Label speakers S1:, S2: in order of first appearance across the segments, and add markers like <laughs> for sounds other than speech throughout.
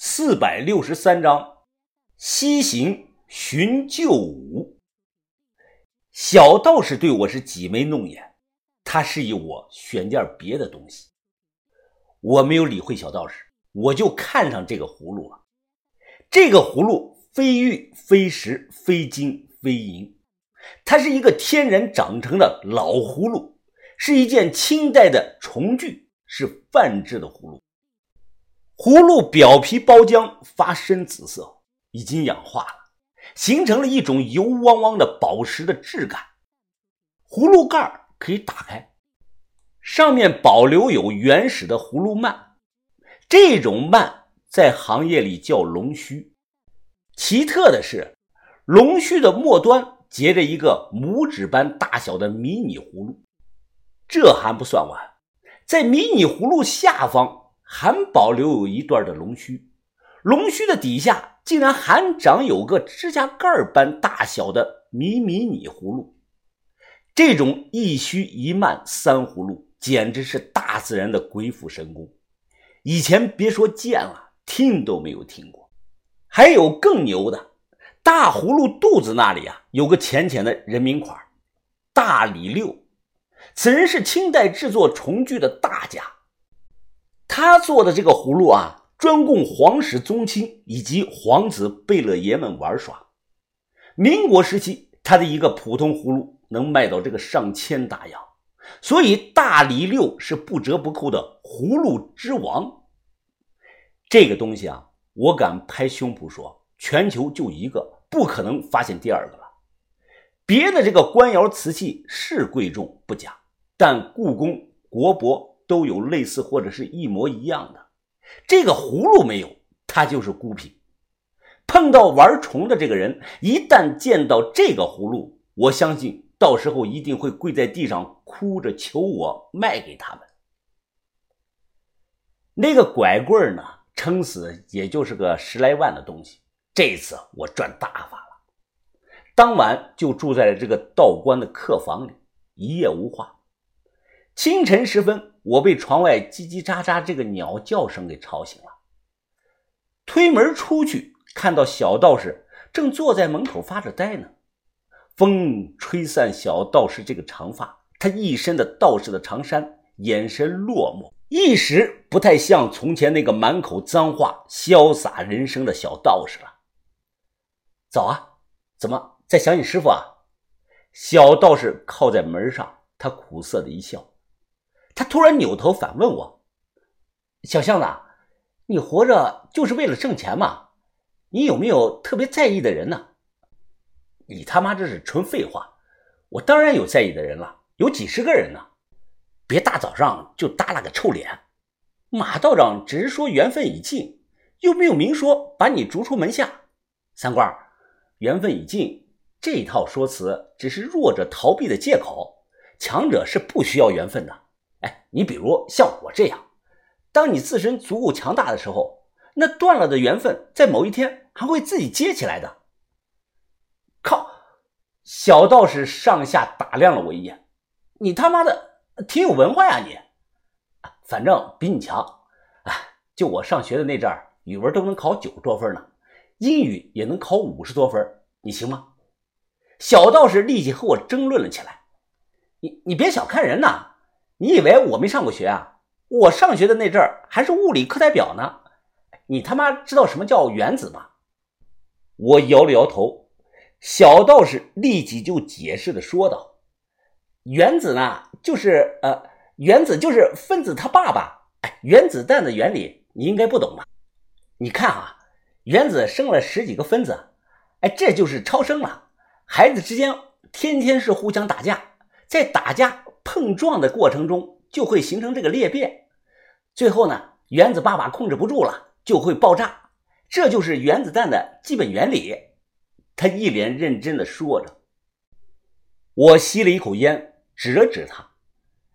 S1: 四百六十三章，西行寻旧舞。小道士对我是挤眉弄眼，他示意我选件别的东西。我没有理会小道士，我就看上这个葫芦了。这个葫芦非玉非石非金非银，它是一个天然长成的老葫芦，是一件清代的重具，是范制的葫芦。葫芦表皮包浆，发深紫色，已经氧化了，形成了一种油汪汪的宝石的质感。葫芦盖可以打开，上面保留有原始的葫芦蔓，这种蔓在行业里叫龙须。奇特的是，龙须的末端结着一个拇指般大小的迷你葫芦。这还不算完，在迷你葫芦下方。还保留有一段的龙须，龙须的底下竟然还长有个指甲盖般大小的迷迷你葫芦。这种一须一蔓三葫芦，简直是大自然的鬼斧神工。以前别说见了，听都没有听过。还有更牛的，大葫芦肚子那里啊，有个浅浅的人名款大李六。此人是清代制作重具的大家。他做的这个葫芦啊，专供皇室宗亲以及皇子贝勒爷们玩耍。民国时期，他的一个普通葫芦能卖到这个上千大洋，所以大理六是不折不扣的葫芦之王。这个东西啊，我敢拍胸脯说，全球就一个，不可能发现第二个了。别的这个官窑瓷器是贵重不假，但故宫、国博。都有类似或者是一模一样的，这个葫芦没有，它就是孤品。碰到玩虫的这个人，一旦见到这个葫芦，我相信到时候一定会跪在地上哭着求我卖给他们。那个拐棍呢，撑死也就是个十来万的东西。这次我赚大发了，当晚就住在了这个道观的客房里，一夜无话。清晨时分。我被窗外叽叽喳喳这个鸟叫声给吵醒了，推门出去，看到小道士正坐在门口发着呆呢。风吹散小道士这个长发，他一身的道士的长衫，眼神落寞，一时不太像从前那个满口脏话、潇洒人生的小道士了。早啊，怎么在想你师傅啊？小道士靠在门上，他苦涩的一笑。他突然扭头反问我：“小巷子，你活着就是为了挣钱吗？你有没有特别在意的人呢？”你他妈这是纯废话！我当然有在意的人了，有几十个人呢。别大早上就耷拉个臭脸。马道长只是说缘分已尽，又没有明说把你逐出门下。三官，缘分已尽这一套说辞只是弱者逃避的借口，强者是不需要缘分的。你比如像我这样，当你自身足够强大的时候，那断了的缘分在某一天还会自己接起来的。靠！小道士上下打量了我一眼，你他妈的挺有文化呀你！反正比你强。哎，就我上学的那阵儿，语文都能考九十多分呢，英语也能考五十多分，你行吗？小道士立即和我争论了起来。你你别小看人呐！你以为我没上过学啊？我上学的那阵儿还是物理课代表呢。你他妈知道什么叫原子吗？我摇了摇头。小道士立即就解释的说道：“原子呢，就是呃，原子就是分子他爸爸。哎，原子弹的原理你应该不懂吧？你看啊，原子生了十几个分子，哎，这就是超生了。孩子之间天天是互相打架，在打架。”碰撞的过程中就会形成这个裂变，最后呢，原子爸爸控制不住了就会爆炸，这就是原子弹的基本原理。他一脸认真的说着。我吸了一口烟，指了指他：“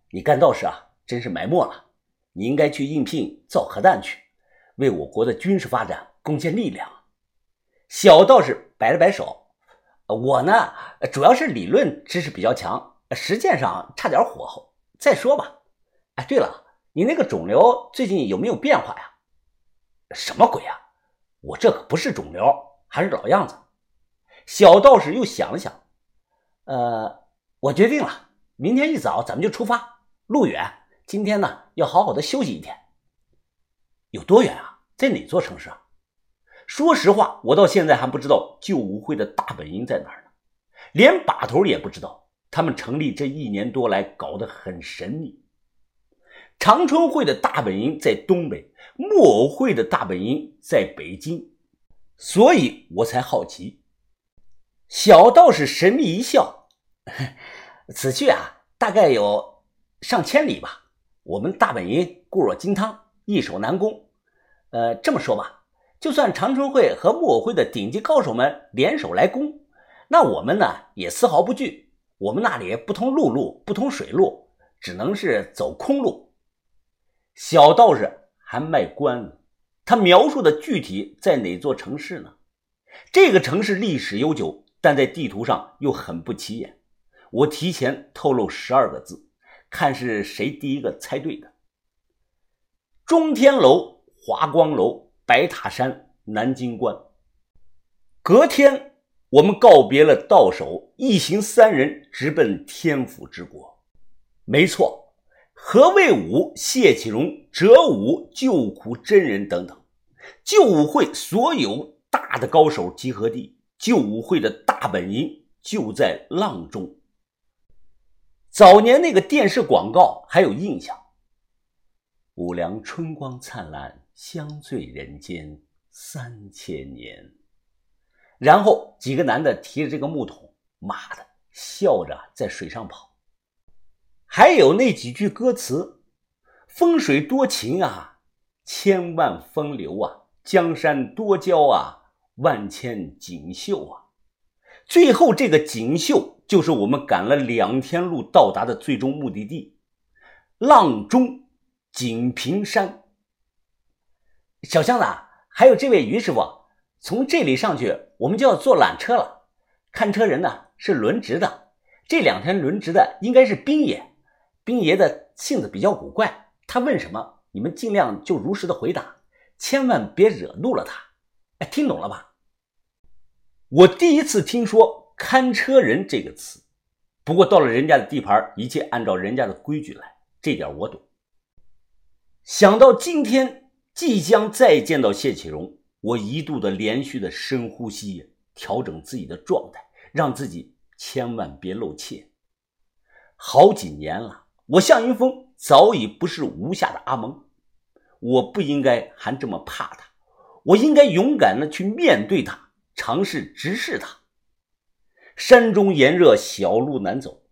S1: 你干道士啊，真是埋没了。你应该去应聘造核弹去，为我国的军事发展贡献力量。”小道士摆了摆手：“我呢，主要是理论知识比较强。”实践上差点火候，再说吧。哎，对了，你那个肿瘤最近有没有变化呀？
S2: 什么鬼啊！
S1: 我这可不是肿瘤，还是老样子。小道士又想了想，呃，我决定了，明天一早咱们就出发。路远，今天呢要好好的休息一天。有多远啊？在哪座城市啊？说实话，我到现在还不知道救武会的大本营在哪儿呢，连把头也不知道。他们成立这一年多来，搞得很神秘。长春会的大本营在东北，木偶会的大本营在北京，所以我才好奇。小道士神秘一笑：“ <laughs> 此去啊，大概有上千里吧。我们大本营固若金汤，易守难攻。呃，这么说吧，就算长春会和木偶会的顶级高手们联手来攻，那我们呢也丝毫不惧。”我们那里不通陆路，不通水路，只能是走空路。小道士还卖关子，他描述的具体在哪座城市呢？这个城市历史悠久，但在地图上又很不起眼。我提前透露十二个字，看是谁第一个猜对的。中天楼、华光楼、白塔山、南京关。隔天。我们告别了道手，一行三人直奔天府之国。没错，何卫武、谢启荣、哲武、救苦真人等等，救武会所有大的高手集合地，救武会的大本营就在阆中。早年那个电视广告还有印象：“五粮春光灿烂，香醉人间三千年。”然后几个男的提着这个木桶，妈的，笑着在水上跑。还有那几句歌词：“风水多情啊，千万风流啊，江山多娇啊，万千锦绣啊。”最后这个锦绣就是我们赶了两天路到达的最终目的地——阆中锦屏山。小箱子，还有这位于师傅。从这里上去，我们就要坐缆车了。看车人呢是轮值的，这两天轮值的应该是兵爷。兵爷的性子比较古怪，他问什么，你们尽量就如实的回答，千万别惹怒了他。哎，听懂了吧？我第一次听说“看车人”这个词，不过到了人家的地盘，一切按照人家的规矩来，这点我懂。想到今天即将再见到谢启荣。我一度的连续的深呼吸，调整自己的状态，让自己千万别露怯。好几年了，我向云峰早已不是吴下的阿蒙，我不应该还这么怕他，我应该勇敢的去面对他，尝试直视他。山中炎热，小路难走，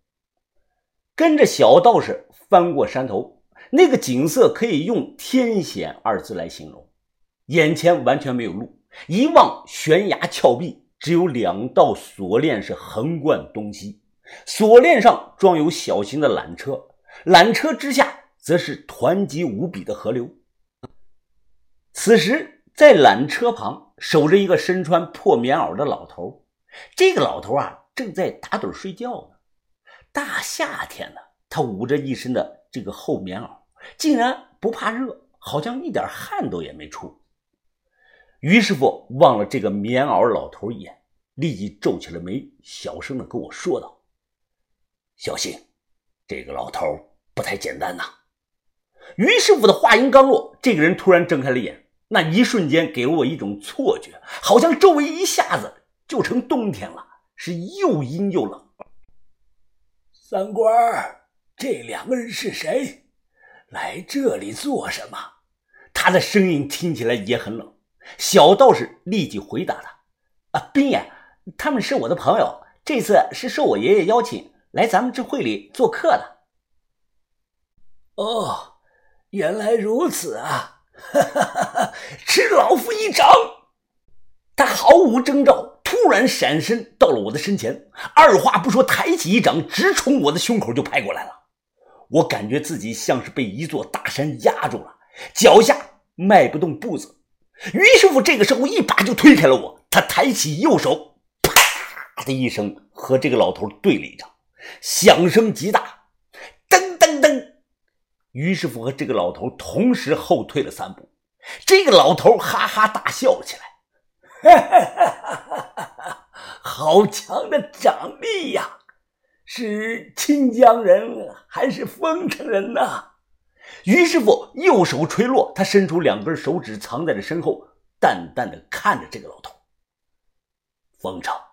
S1: 跟着小道士翻过山头，那个景色可以用天险二字来形容。眼前完全没有路，一望悬崖峭壁，只有两道锁链是横贯东西，锁链上装有小型的缆车，缆车之下则是湍急无比的河流。此时，在缆车旁守着一个身穿破棉袄的老头，这个老头啊正在打盹睡觉呢。大夏天的，他捂着一身的这个厚棉袄，竟然不怕热，好像一点汗都也没出。于师傅望了这个棉袄老头一眼，立即皱起了眉，小声的跟我说道：“小心，这个老头不太简单呐。”于师傅的话音刚落，这个人突然睁开了眼，那一瞬间给了我一种错觉，好像周围一下子就成冬天了，是又阴又冷。
S2: 三官，这两个人是谁？来这里做什么？
S1: 他的声音听起来也很冷。小道士立即回答他：“啊，兵爷，他们是我的朋友，这次是受我爷爷邀请来咱们这会里做客的。”
S2: 哦，原来如此啊！哈哈哈哈吃老夫一掌！
S1: 他毫无征兆，突然闪身到了我的身前，二话不说，抬起一掌，直冲我的胸口就拍过来了。我感觉自己像是被一座大山压住了，脚下迈不动步子。于师傅这个时候一把就推开了我，他抬起右手，啪的一声和这个老头对了一掌，响声极大，噔噔噔，于师傅和这个老头同时后退了三步。这个老头哈哈大笑起来，哈哈哈哈哈哈
S2: 好强的掌力呀！是清江人还是丰城人呢？
S1: 于师傅右手垂落，他伸出两根手指藏在了身后，淡淡的看着这个老头。
S2: 方丈。